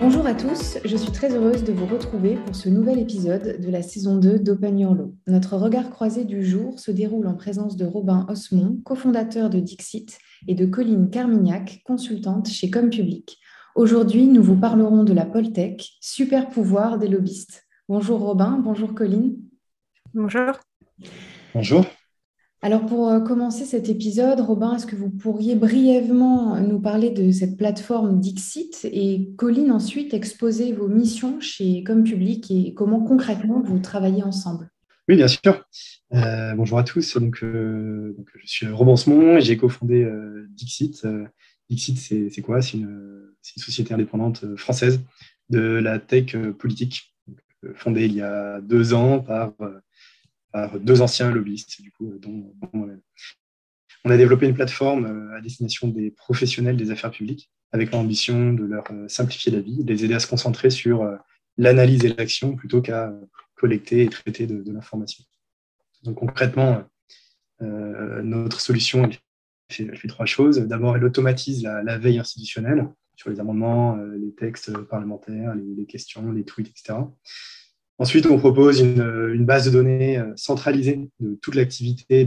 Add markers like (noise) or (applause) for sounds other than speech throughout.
Bonjour à tous, je suis très heureuse de vous retrouver pour ce nouvel épisode de la saison 2 d'Open Your Law. Notre regard croisé du jour se déroule en présence de Robin Osmond, cofondateur de Dixit, et de Colline Carmignac, consultante chez Public. Aujourd'hui, nous vous parlerons de la Poltech, super pouvoir des lobbyistes. Bonjour Robin, bonjour Colline. Bonjour. Bonjour. Alors pour euh, commencer cet épisode, Robin, est-ce que vous pourriez brièvement nous parler de cette plateforme Dixit et Colline ensuite exposer vos missions chez Comme Public et comment concrètement vous travaillez ensemble? Oui, bien sûr. Euh, bonjour à tous. Donc, euh, je suis Robin Smont et j'ai cofondé Dixit. Dixit, c'est quoi? C'est une, société indépendante française de la tech politique, fondée il y a deux ans par par deux anciens lobbyistes, coup, dont, moi-même. On a développé une plateforme euh, à destination des professionnels des affaires publiques, avec l'ambition de leur euh, simplifier la vie, de les aider à se concentrer sur euh, l'analyse et l'action plutôt qu'à collecter et traiter de, l'information. Donc concrètement, notre solution fait, trois choses. D'abord, elle automatise la, veille institutionnelle sur les amendements, les textes parlementaires, les, questions, les tweets, etc. Ensuite, on propose une, base de données euh, centralisée de toute l'activité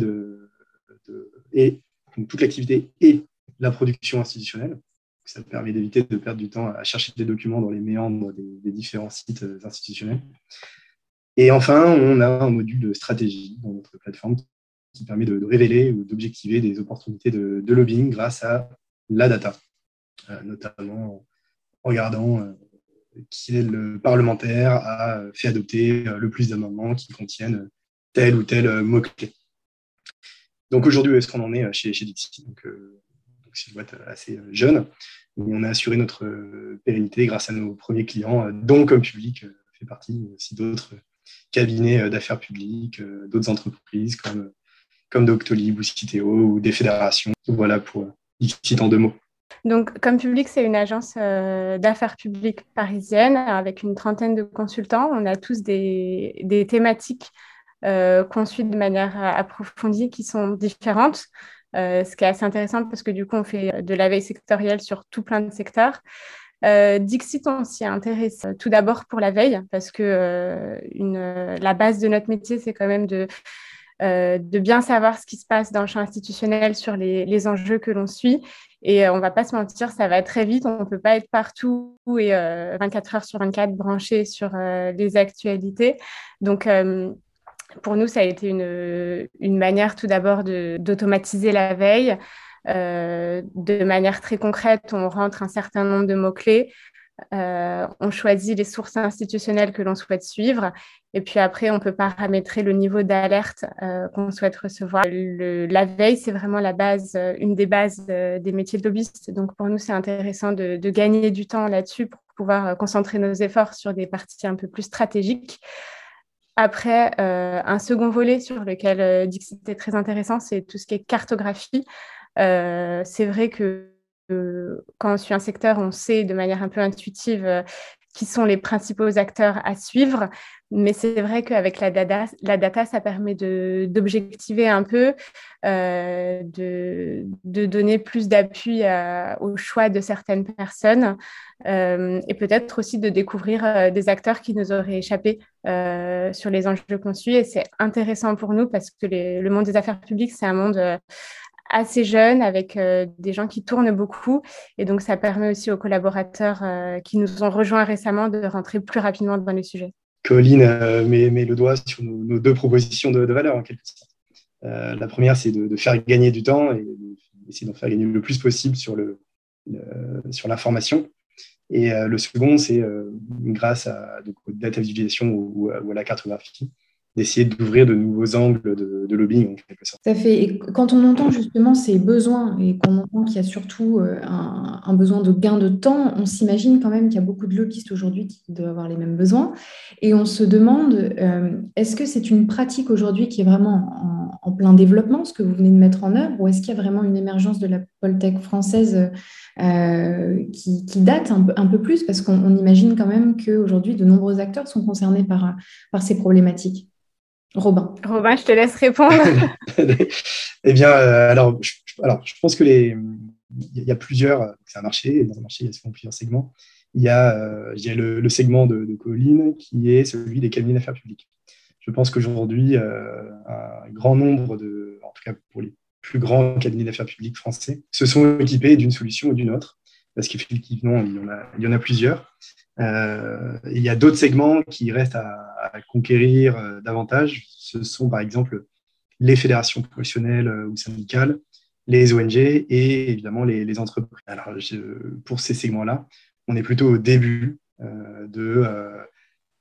et toute l'activité et la production institutionnelle. Ça permet d'éviter de perdre du temps à chercher des documents dans les méandres des, différents sites euh, institutionnels. Et enfin, on a un module de stratégie dans notre plateforme qui permet de, révéler ou d'objectiver des opportunités de, lobbying grâce à la data, euh, notamment en regardant le parlementaire a fait adopter euh, le plus d'amendements qui contiennent tel ou tel euh, mot-clé. Donc aujourd'hui, est-ce qu'on en est euh, chez, chez donc, c'est une boîte assez jeune. on a assuré notre pérennité grâce à nos premiers clients, dont comme public fait partie aussi d'autres cabinets d'affaires publiques, d'autres entreprises comme, comme Doctolib ou Citeo ou des fédérations. Voilà pour Dixit en deux mots. Donc, comme public, c'est une agence euh, d'affaires publiques parisienne avec une trentaine de consultants. On a tous des, thématiques euh, conçues de manière approfondie qui sont différentes. Euh, ce qui est assez intéressant parce que du coup, on fait de la veille sectorielle sur tout plein de secteurs. Dixit, on s'y intéresse tout d'abord pour la veille parce que la base de notre métier, c'est quand même de euh, de bien savoir ce qui se passe dans le champ institutionnel sur les, enjeux que l'on suit. Et euh, on ne va pas se mentir, ça va très vite. On ne peut pas être partout et 24 euh, heures sur 24 branché sur les actualités. Donc, pour nous, ça a été une, une manière tout d'abord d'automatiser la veille. de manière très concrète, on rentre un certain nombre de mots-clés euh, on choisit les sources institutionnelles que l'on souhaite suivre et puis après, on peut paramétrer le niveau d'alerte euh, qu'on souhaite recevoir. la veille, c'est vraiment la base, euh, une des bases des métiers de lobbyiste. Donc pour nous, c'est intéressant de, gagner du temps là-dessus pour pouvoir concentrer nos efforts sur des parties un peu plus stratégiques. Après, un second volet sur lequel Dixit est très intéressant, c'est tout ce qui est cartographie. c'est vrai que quand on suit un secteur, on sait de manière un peu intuitive euh, qui sont les principaux acteurs à suivre. Mais c'est vrai qu'avec la data, la data, ça permet d'objectiver un peu, euh, de, donner plus d'appui au choix de certaines personnes euh, et peut-être aussi de découvrir des acteurs qui nous auraient échappé sur les enjeux qu'on suit. Et c'est intéressant pour nous parce que le monde des affaires publiques, c'est un monde assez jeune, avec euh, des gens qui tournent beaucoup. Et donc, ça permet aussi aux collaborateurs euh, qui nous ont rejoints récemment de rentrer plus rapidement dans les sujets. Colline euh, met, le doigt sur nos, deux propositions de, valeur, en quelque sorte. la première, c'est de, faire gagner du temps et d'essayer d'en faire gagner le plus possible sur, le, sur l'information. Et le second, c'est grâce à la data visualisation ou, à la cartographie, d'essayer d'ouvrir de nouveaux angles de, lobbying en quelque sorte. Ça fait. Et quand on entend justement ces besoins et qu'on entend qu'il y a surtout euh, un, besoin de gain de temps, on s'imagine quand même qu'il y a beaucoup de lobbyistes aujourd'hui qui doivent avoir les mêmes besoins. Et on se demande, euh, est-ce que c'est une pratique aujourd'hui qui est vraiment en, plein développement, ce que vous venez de mettre en œuvre, ou est-ce qu'il y a vraiment une émergence de la Poltech française euh, qui, date un peu, plus? Parce qu'on imagine quand même qu'aujourd'hui, de nombreux acteurs sont concernés par ces problématiques. Robin. Robin, je te laisse répondre. (laughs) eh bien, euh, alors, je, alors, je pense que les, il y a plusieurs, c'est un marché, et dans un marché, il y a souvent plusieurs segments. il y a le, segment de, de, Colline qui est celui des cabinets d'affaires publiques. Je pense qu'aujourd'hui, un grand nombre de, en tout cas pour les plus grands cabinets d'affaires publiques français, se sont équipés d'une solution ou d'une autre, parce qu'effectivement, il, y en a, il y en a plusieurs. Euh, il y a d'autres segments qui restent à, conquérir euh, davantage. Ce sont par exemple les fédérations professionnelles euh, ou syndicales, les ONG et évidemment les, entreprises. Alors, pour ces segments-là, on est plutôt au début de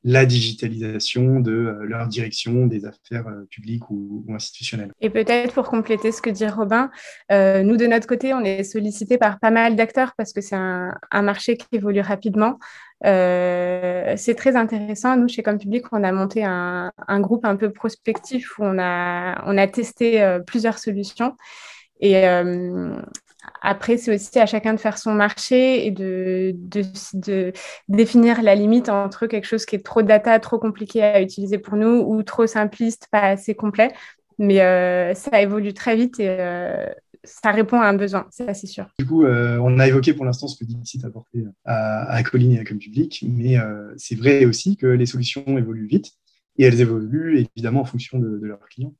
la digitalisation de euh, leur direction des affaires euh, publiques ou, institutionnelles. Et peut-être pour compléter ce que dit Robin, euh, nous de notre côté, on est sollicité par pas mal d'acteurs parce que c'est un, marché qui évolue rapidement. c'est très intéressant. Nous, chez Comme Public, on a monté un, groupe un peu prospectif où on a, on a testé plusieurs solutions. Et, après, c'est aussi à chacun de faire son marché et de, définir la limite entre quelque chose qui est trop data, trop compliqué à utiliser pour nous ou trop simpliste, pas assez complet. Mais euh, ça évolue très vite et euh, ça répond à un besoin, c'est assez sûr. Du coup, euh, on a évoqué pour l'instant ce que Dixit a apporté à, à Colline et à Comme Public, mais c'est vrai aussi que les solutions évoluent vite et elles évoluent évidemment en fonction de, de leurs clients.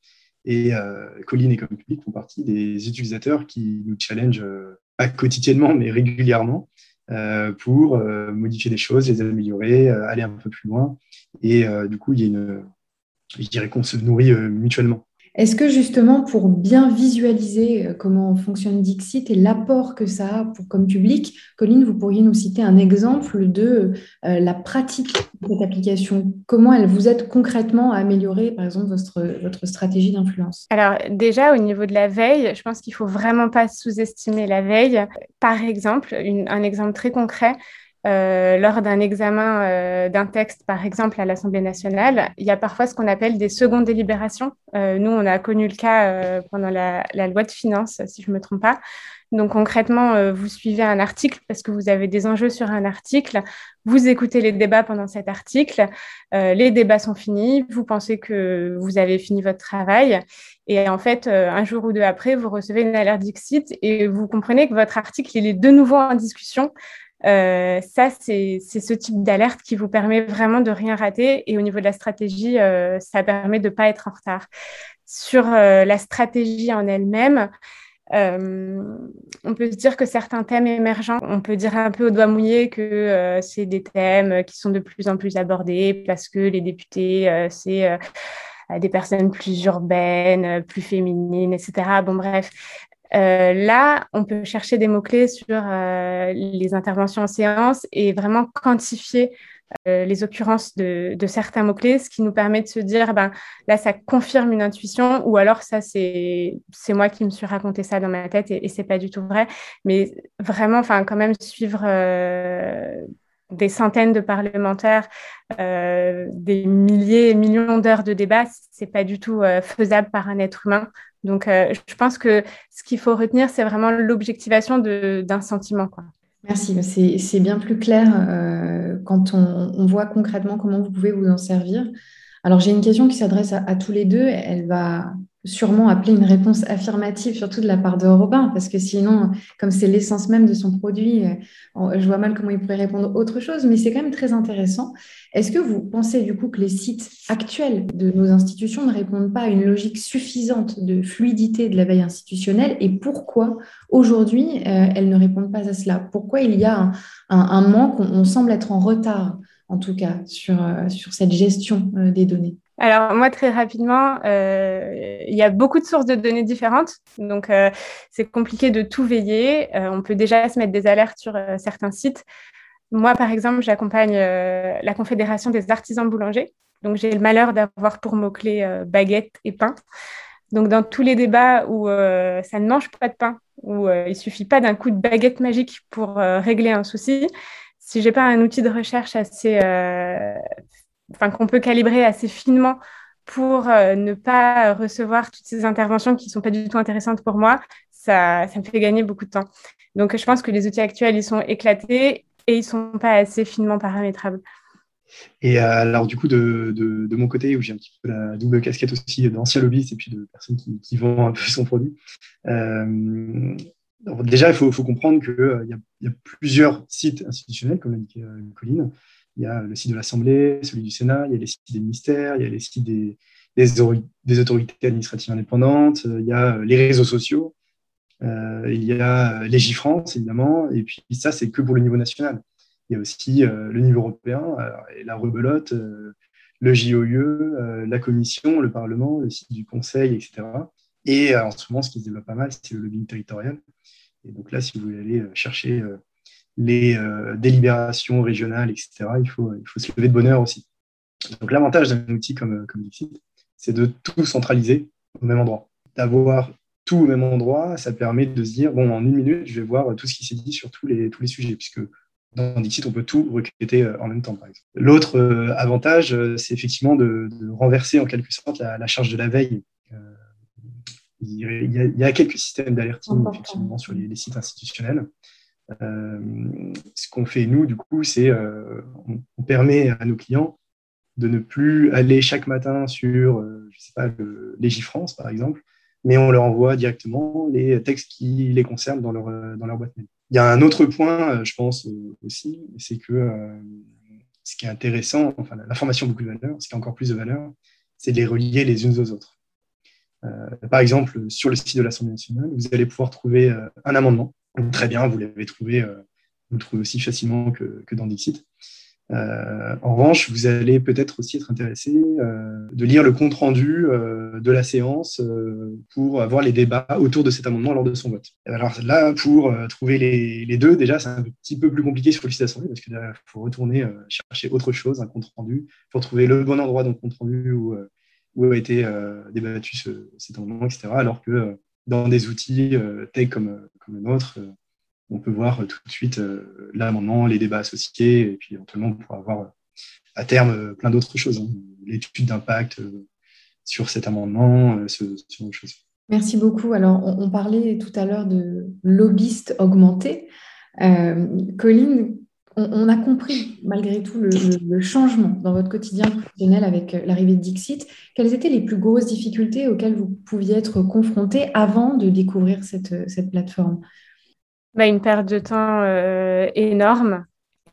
Et euh, Colline et Comme Public font partie des utilisateurs qui nous challengent, euh, pas quotidiennement, mais régulièrement, euh, pour modifier des choses, les améliorer, aller un peu plus loin. Et du coup, il y a une, je dirais qu'on se nourrit mutuellement. Est-ce que justement, pour bien visualiser euh, comment fonctionne Dixit et l'apport que ça a pour, comme public, Colline, vous pourriez nous citer un exemple de euh, la pratique de cette application? Comment elle vous aide concrètement à améliorer, par exemple, votre, votre stratégie d'influence? Alors déjà, au niveau de la veille, je pense qu'il ne faut vraiment pas sous-estimer la veille. Par exemple, un exemple très concret, euh, lors d'un examen euh, d'un texte, par exemple, à l'Assemblée nationale, il y a parfois ce qu'on appelle des secondes délibérations. Euh, nous, on a connu le cas pendant la, loi de finances, si je ne me trompe pas. Donc concrètement, vous suivez un article parce que vous avez des enjeux sur un article, vous écoutez les débats pendant cet article, les débats sont finis, vous pensez que vous avez fini votre travail. Et en fait, un jour ou deux après, vous recevez une alerte Dixit et vous comprenez que votre article, est de nouveau en discussion euh, ça, c'est ce type d'alerte qui vous permet vraiment de rien rater. Et au niveau de la stratégie, euh, ça permet de ne pas être en retard. Sur euh, la stratégie en elle-même, on peut se dire que certains thèmes émergents, on peut dire un peu au doigt mouillé que c'est des thèmes qui sont de plus en plus abordés parce que les députés, c'est des personnes plus urbaines, plus féminines, etc. Bon, bref, euh, là, on peut chercher des mots-clés sur euh, les interventions en séance et vraiment quantifier euh, les occurrences de, certains mots-clés, ce qui nous permet de se dire, ben, là, ça confirme une intuition, ou alors ça, c'est moi qui me suis raconté ça dans ma tête et, et c'est pas du tout vrai. Mais vraiment, quand même suivre des centaines de parlementaires, des milliers, millions d'heures de débat, c'est pas du tout faisable par un être humain. Donc, euh, je pense que ce qu'il faut retenir, c'est vraiment l'objectivation d'un sentiment. Merci, c'est bien plus clair euh, quand on, voit concrètement comment vous pouvez vous en servir. Alors, j'ai une question qui s'adresse à, tous les deux. Elle va sûrement appeler une réponse affirmative, surtout de la part de Robin, parce que sinon, comme c'est l'essence même de son produit, euh, je vois mal comment il pourrait répondre autre chose, mais c'est quand même très intéressant. Est-ce que vous pensez du coup que les sites actuels de nos institutions ne répondent pas à une logique suffisante de fluidité de la veille institutionnelle? Et pourquoi aujourd'hui euh, elles ne répondent pas à cela? Pourquoi il y a un, manque, on, semble être en retard en tout cas sur, euh, sur cette gestion des données alors moi très rapidement, euh, il y a beaucoup de sources de données différentes, donc euh, c'est compliqué de tout veiller. Euh, on peut déjà se mettre des alertes sur certains sites. Moi par exemple, j'accompagne la Confédération des artisans boulangers, donc j'ai le malheur d'avoir pour mots-clés baguette et pain. Donc dans tous les débats où ça ne mange pas de pain, où il suffit pas d'un coup de baguette magique pour régler un souci, si j'ai pas un outil de recherche assez enfin, qu'on peut calibrer assez finement pour euh, ne pas recevoir toutes ces interventions qui ne sont pas du tout intéressantes pour moi, ça, ça me fait gagner beaucoup de temps. Donc, je pense que les outils actuels, ils sont éclatés et ils ne sont pas assez finement paramétrables. Et euh, alors, du coup, de, mon côté, où j'ai un petit peu la double casquette aussi d'ancien lobbyiste et puis de personnes qui, qui vendent un peu son produit, euh, déjà, il faut, comprendre qu'il y, a plusieurs sites institutionnels, comme l'a dit Colline. Il y a le site de l'Assemblée, celui du Sénat, il y a les sites des ministères, il y a les sites des, autorités administratives indépendantes, il y a les réseaux sociaux, il y a Légifrance, évidemment, et puis ça, c'est que pour le niveau national. Il y a aussi le niveau européen, et la rebelote, le JOE, la Commission, le Parlement, le site du Conseil, etc. Et en ce moment, ce qui se développe pas mal, c'est le lobbying territorial. Et donc là, si vous voulez aller chercher les délibérations régionales, etc., il faut, il faut se lever de bonheur aussi. Donc l'avantage d'un outil comme, comme Dixit, c'est de tout centraliser au même endroit. D'avoir tout au même endroit, ça permet de se dire, bon, en une minute, je vais voir tout ce qui s'est dit sur tous les, tous les sujets, puisque dans Dixit, on peut tout requêter euh, en même temps, par exemple. L'autre euh, avantage, euh, c'est effectivement de, renverser en quelque sorte la, charge de la veille. il, y a, quelques systèmes d'alerting effectivement sur les, sites institutionnels. Ce qu'on fait nous, du coup, c'est on, on, permet à nos clients de ne plus aller chaque matin sur, euh, je sais pas, le Légifrance, par exemple, mais on leur envoie directement les textes qui les concernent dans leur, euh, dans leur boîte mail. Il y a un autre point, euh, je pense aussi, c'est que ce qui est intéressant, enfin l'information a beaucoup de valeur, ce qui a encore plus de valeur, c'est de les relier les unes aux autres. par exemple, sur le site de l'Assemblée nationale, vous allez pouvoir trouver un amendement. Très bien, vous l'avez trouvé, vous le trouvez aussi facilement que, dans Dixit. Euh, en revanche, vous allez peut-être aussi être intéressé euh, de lire le compte rendu euh, de la séance pour avoir les débats autour de cet amendement lors de son vote. Alors là, pour trouver les, deux, déjà, c'est un petit peu plus compliqué sur le site d'assemblée parce qu'il faut retourner chercher autre chose, un compte rendu, pour trouver le bon endroit dans le compte rendu où, où a été débattu cet amendement, etc. Alors que dans des outils tech comme, comme le nôtre, on peut voir tout de suite euh, l'amendement, les débats associés, et puis éventuellement, on pourra avoir euh, à terme euh, plein d'autres choses, hein. l'étude d'impact sur cet amendement, ce, genre de choses. Merci beaucoup. Alors, on, parlait tout à l'heure de lobbyistes augmentés. Colline, on, a compris malgré tout le, changement dans votre quotidien professionnel avec l'arrivée de Dixit. Quelles étaient les plus grosses difficultés auxquelles vous pouviez être confronté avant de découvrir cette, cette plateforme? Bah, une perte de temps euh, énorme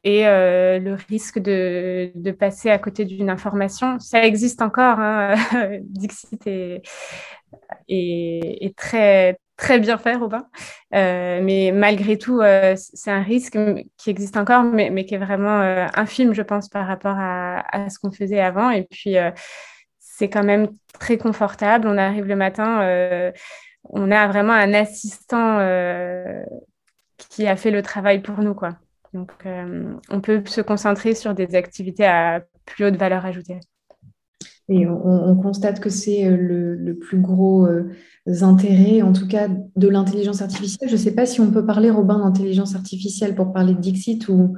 et euh, le risque de, passer à côté d'une information. Ça existe encore. Hein. (laughs) Dixit est, très, très bien fait, Robin. Euh, mais malgré tout, c'est un risque qui existe encore, mais, mais qui est vraiment infime, je pense, par rapport à, à ce qu'on faisait avant. Et puis, c'est quand même très confortable. On arrive le matin on a vraiment un assistant qui a fait le travail pour nous. Quoi. Donc, euh, on peut se concentrer sur des activités à plus haute valeur ajoutée. Et on, constate que c'est euh, le, plus gros euh, intérêt, en tout cas, de l'intelligence artificielle. Je ne sais pas si on peut parler, Robin, d'intelligence artificielle pour parler de Dixit ou,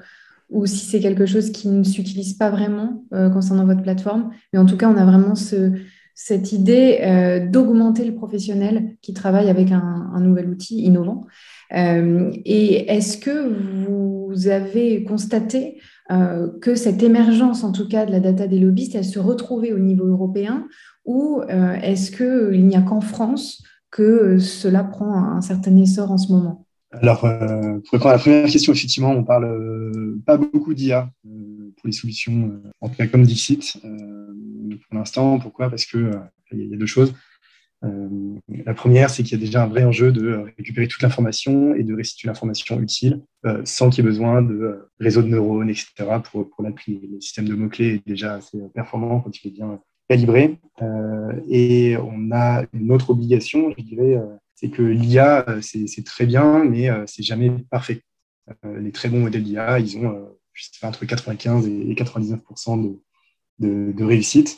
ou si c'est quelque chose qui ne s'utilise pas vraiment concernant votre plateforme. Mais en tout cas, on a vraiment ce, cette idée d'augmenter le professionnel qui travaille avec un, un nouvel outil innovant. Euh, et est-ce que vous avez constaté euh, que cette émergence, en tout cas de la data des lobbyistes, elle se retrouvait au niveau européen ou euh, est-ce qu'il n'y a qu'en France que cela prend un certain essor en ce moment? Alors, pour répondre à la première question, effectivement, on parle pas beaucoup d'IA pour les solutions, en tout cas comme Dixit, pour l'instant. Pourquoi? Parce que il y, a deux choses. Euh, la première, c'est qu'il y a déjà un vrai enjeu de récupérer toute l'information et de restituer l'information utile euh, sans qu'il y ait besoin de euh, réseaux de neurones, etc. pour, pour l'appli. Le système de mots-clés est déjà assez performant quand il est bien calibré. et on a une autre obligation, je dirais, c'est que l'IA, c'est très bien, mais c'est jamais parfait. les très bons modèles d'IA, ils ont entre 95 et 99% de, de, de réussite.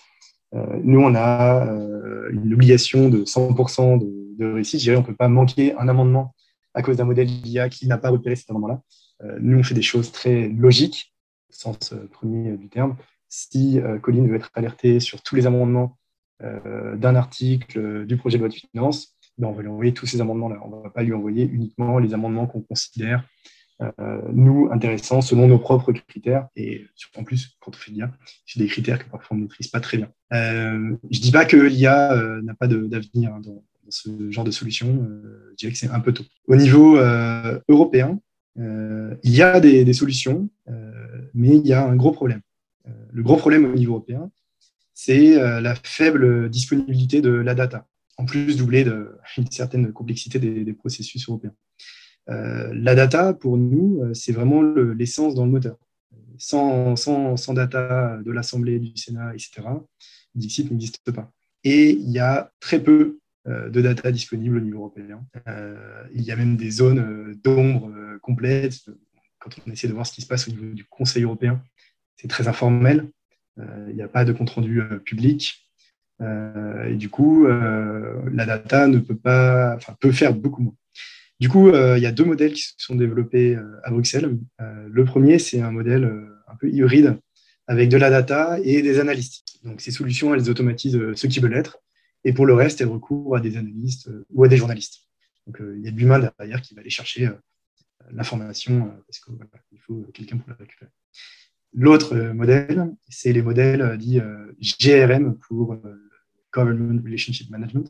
Euh, nous, on a euh, une obligation de 100% de, réussite. Je dirais, on ne peut pas manquer un amendement à cause d'un modèle d'IA qui n'a pas repéré cet amendement-là. Euh, nous, on fait des choses très logiques, au sens premier du terme. Si Colline veut être alertée sur tous les amendements d'un article du projet de loi de finances, ben, on va lui envoyer tous ces amendements-là. On ne va pas lui envoyer uniquement les amendements qu'on considère euh, nous, intéressants selon nos propres critères. Et en plus, quand on fait l'IA, c'est des critères que parfois on ne maîtrise pas très bien. Euh, je ne dis pas que l'IA euh, n'a pas d'avenir hein, dans, ce genre de solution, je dirais que c'est un peu tôt. Au niveau européen, il y a des, solutions, mais il y a un gros problème. le gros problème au niveau européen, c'est la faible disponibilité de la data, en plus doublée d'une (laughs) certaine complexité des, processus européens. La data, pour nous, c'est vraiment l'essence dans le moteur. Sans, data de l'Assemblée, du Sénat, etc., Dixit n'existe pas. Et il y a très peu euh, de data disponibles au niveau européen. Euh, il y a même des zones euh, d'ombre complètes. Quand on essaie de voir ce qui se passe au niveau du Conseil européen, c'est très informel. il n'y a pas de compte-rendu public. et du coup, la data ne peut pas, peut faire beaucoup moins. Du coup, il y a deux modèles qui se sont développés à Bruxelles. le premier, c'est un modèle un peu hybride avec de la data et des analystes. Donc ces solutions, elles automatisent euh, ce qui veut l'être, et pour le reste, elles recourent à des analystes euh, ou à des journalistes. Donc euh, il y a de l'humain derrière qui va aller chercher l'information, parce qu'il faut quelqu'un pour la récupérer. L'autre modèle, c'est les modèles dits GRM pour Government Relationship Management,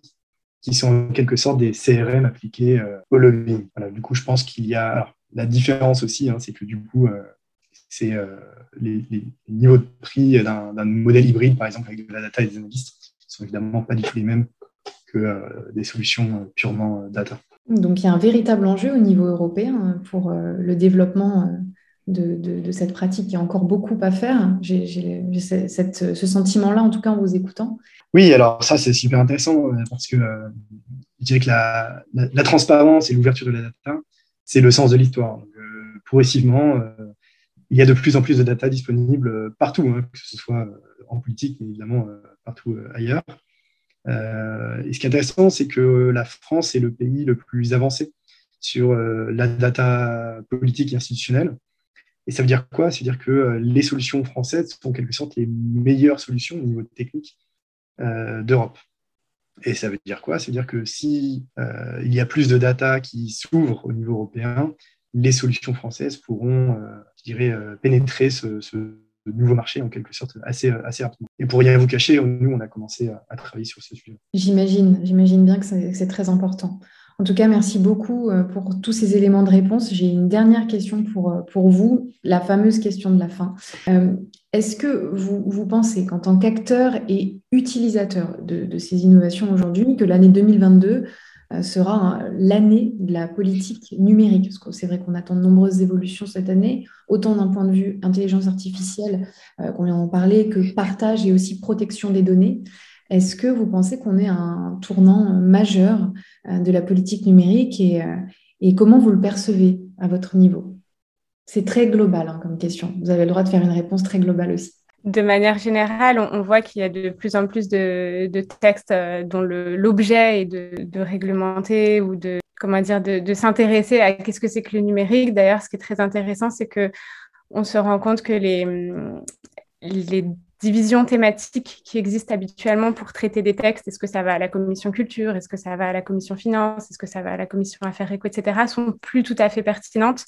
qui sont en quelque sorte des CRM appliqués au lobbying. Voilà, du coup, je pense qu'il y a la différence aussi, hein, c'est que du coup, c'est euh, les, niveaux de prix d'un modèle hybride, par exemple, avec de la data et des analystes, sont évidemment pas du tout les mêmes que euh, des solutions euh, purement data. Donc il y a un véritable enjeu au niveau européen pour le développement de, cette pratique. Il y a encore beaucoup à faire. J'ai ce sentiment-là, en tout cas en vous écoutant. Oui, alors ça, c'est super intéressant parce que je dirais que la, transparence et l'ouverture de la data, c'est le sens de l'histoire. progressivement, il y a de plus en plus de data disponibles euh, partout, hein, que ce soit euh, en politique, mais évidemment euh, partout ailleurs. et ce qui est intéressant, c'est que la France est le pays le plus avancé sur la data politique et institutionnelle. Et ça veut dire quoi? Ça veut dire que les solutions françaises sont en quelque sorte les meilleures solutions au niveau technique d'Europe. Et ça veut dire quoi? Ça veut dire que si il y a plus de data qui s'ouvrent au niveau européen, les solutions françaises pourront, euh, je dirais, euh, pénétrer ce, nouveau marché en quelque sorte assez, rapidement. Et pour rien vous cacher, nous, on a commencé à, travailler sur ce sujet. J'imagine, j'imagine bien que c'est très important. En tout cas, merci beaucoup euh, pour tous ces éléments de réponse. J'ai une dernière question pour, pour vous, la fameuse question de la fin. Est-ce que vous, vous pensez qu'en tant qu'acteur et utilisateur de, ces innovations aujourd'hui, que l'année 2022 euh, sera l'année de la politique numérique? Parce que c'est vrai qu'on attend de nombreuses évolutions cette année, autant d'un point de vue intelligence artificielle, euh, qu'on vient d'en parler, que partage et aussi protection des données. Est-ce que vous pensez qu'on est à un tournant majeur euh, de la politique numérique et, et comment vous le percevez à votre niveau? C'est très global hein, comme question. Vous avez le droit de faire une réponse très globale aussi de manière générale, on, voit qu'il y a de plus en plus de, textes euh, dont l'objet est de, réglementer ou de comment dire de, s'intéresser à qu'est-ce que c'est que le numérique. D'ailleurs, ce qui est très intéressant, c'est que on se rend compte que les, les divisions thématiques qui existent habituellement pour traiter des textes, est-ce que ça va à la commission culture, est-ce que ça va à la commission finance, est-ce que ça va à la commission affaires éco, etc., sont plus tout à fait pertinentes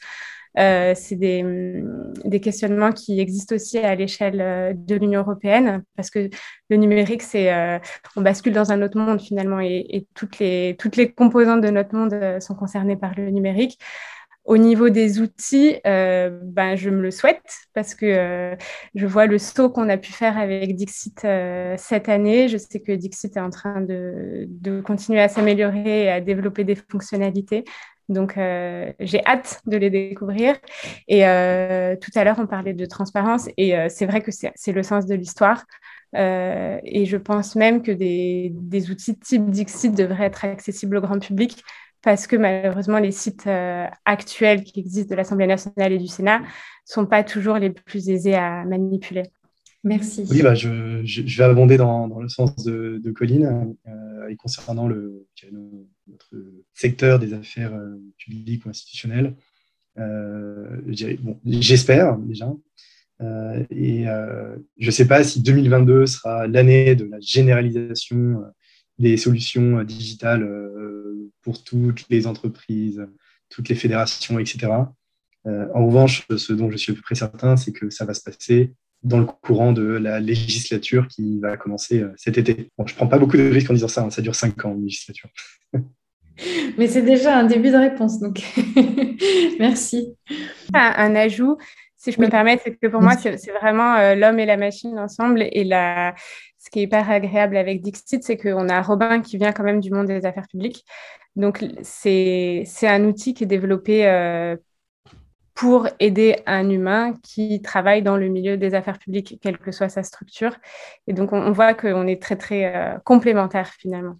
euh, c'est mm, des, questionnements qui existent aussi à l'échelle euh, de l'Union européenne, parce que le numérique, c'est euh, on bascule dans un autre monde finalement, et, toutes, les, toutes les composantes de notre monde sont concernées par le numérique. Au niveau des outils, ben, je me le souhaite parce que je vois le saut qu'on a pu faire avec Dixit cette année. Je sais que Dixit est en train de, continuer à s'améliorer et à développer des fonctionnalités. Donc, euh, j'ai hâte de les découvrir. Et euh, tout à l'heure, on parlait de transparence et euh, c'est vrai que c'est le sens de l'histoire. et je pense même que des, des, outils type Dixit devraient être accessibles au grand public parce que malheureusement, les sites actuels qui existent de l'Assemblée nationale et du Sénat ne sont pas toujours les plus aisés à manipuler. Merci. Oui, bah, je, je, vais abonder dans, dans le sens de, de Colline euh, et concernant le, notre secteur des affaires euh, publiques ou institutionnelles. Euh, J'espère déjà. Euh, et euh, je ne sais pas si 2022 sera l'année de la généralisation des solutions digitales pour toutes les entreprises, toutes les fédérations, etc. en revanche, ce dont je suis à peu près certain, c'est que ça va se passer dans le courant de la législature qui va commencer cet été. Bon, je ne prends pas beaucoup de risques en disant ça, hein. ça dure cinq ans, une législature. (laughs) Mais c'est déjà un début de réponse, donc (laughs) merci. Un, ajout, si je peux me permettre, c'est que pour moi, c'est vraiment euh, l'homme et la machine ensemble. Et la... ce qui est hyper agréable avec Dixit, c'est qu'on a Robin qui vient quand même du monde des affaires publiques. Donc, c'est un outil qui est développé euh, pour aider un humain qui travaille dans le milieu des affaires publiques, quelle que soit sa structure. Et donc, on, voit qu'on est très, très euh, complémentaires finalement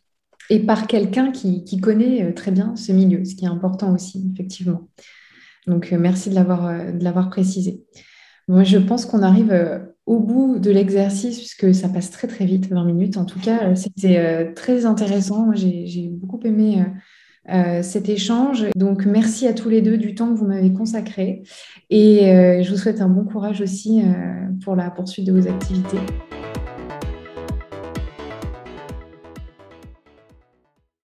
et par quelqu'un qui, connaît euh, très bien ce milieu, ce qui est important aussi, effectivement. Donc, euh, merci de l'avoir précisé. Moi, je pense qu'on arrive au bout de l'exercice, puisque ça passe très, très vite, 20 minutes. En tout cas, c'était très intéressant. J'ai, beaucoup aimé cet échange. Donc, merci à tous les deux du temps que vous m'avez consacré. Et je vous souhaite un bon courage aussi pour la poursuite de vos activités.